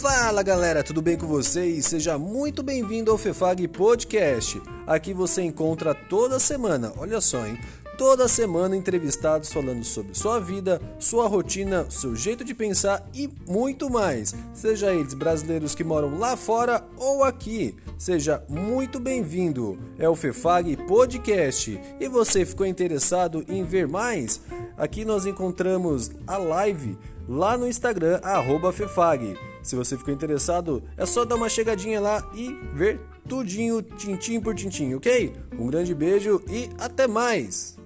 Fala galera, tudo bem com vocês? Seja muito bem-vindo ao Fefag Podcast. Aqui você encontra toda semana, olha só, hein? Toda semana entrevistados falando sobre sua vida, sua rotina, seu jeito de pensar e muito mais. Seja eles brasileiros que moram lá fora ou aqui. Seja muito bem-vindo. É o Fefag Podcast. E você ficou interessado em ver mais? Aqui nós encontramos a live lá no Instagram, Fefag. Se você ficou interessado, é só dar uma chegadinha lá e ver tudinho, tintim por tintim, ok? Um grande beijo e até mais!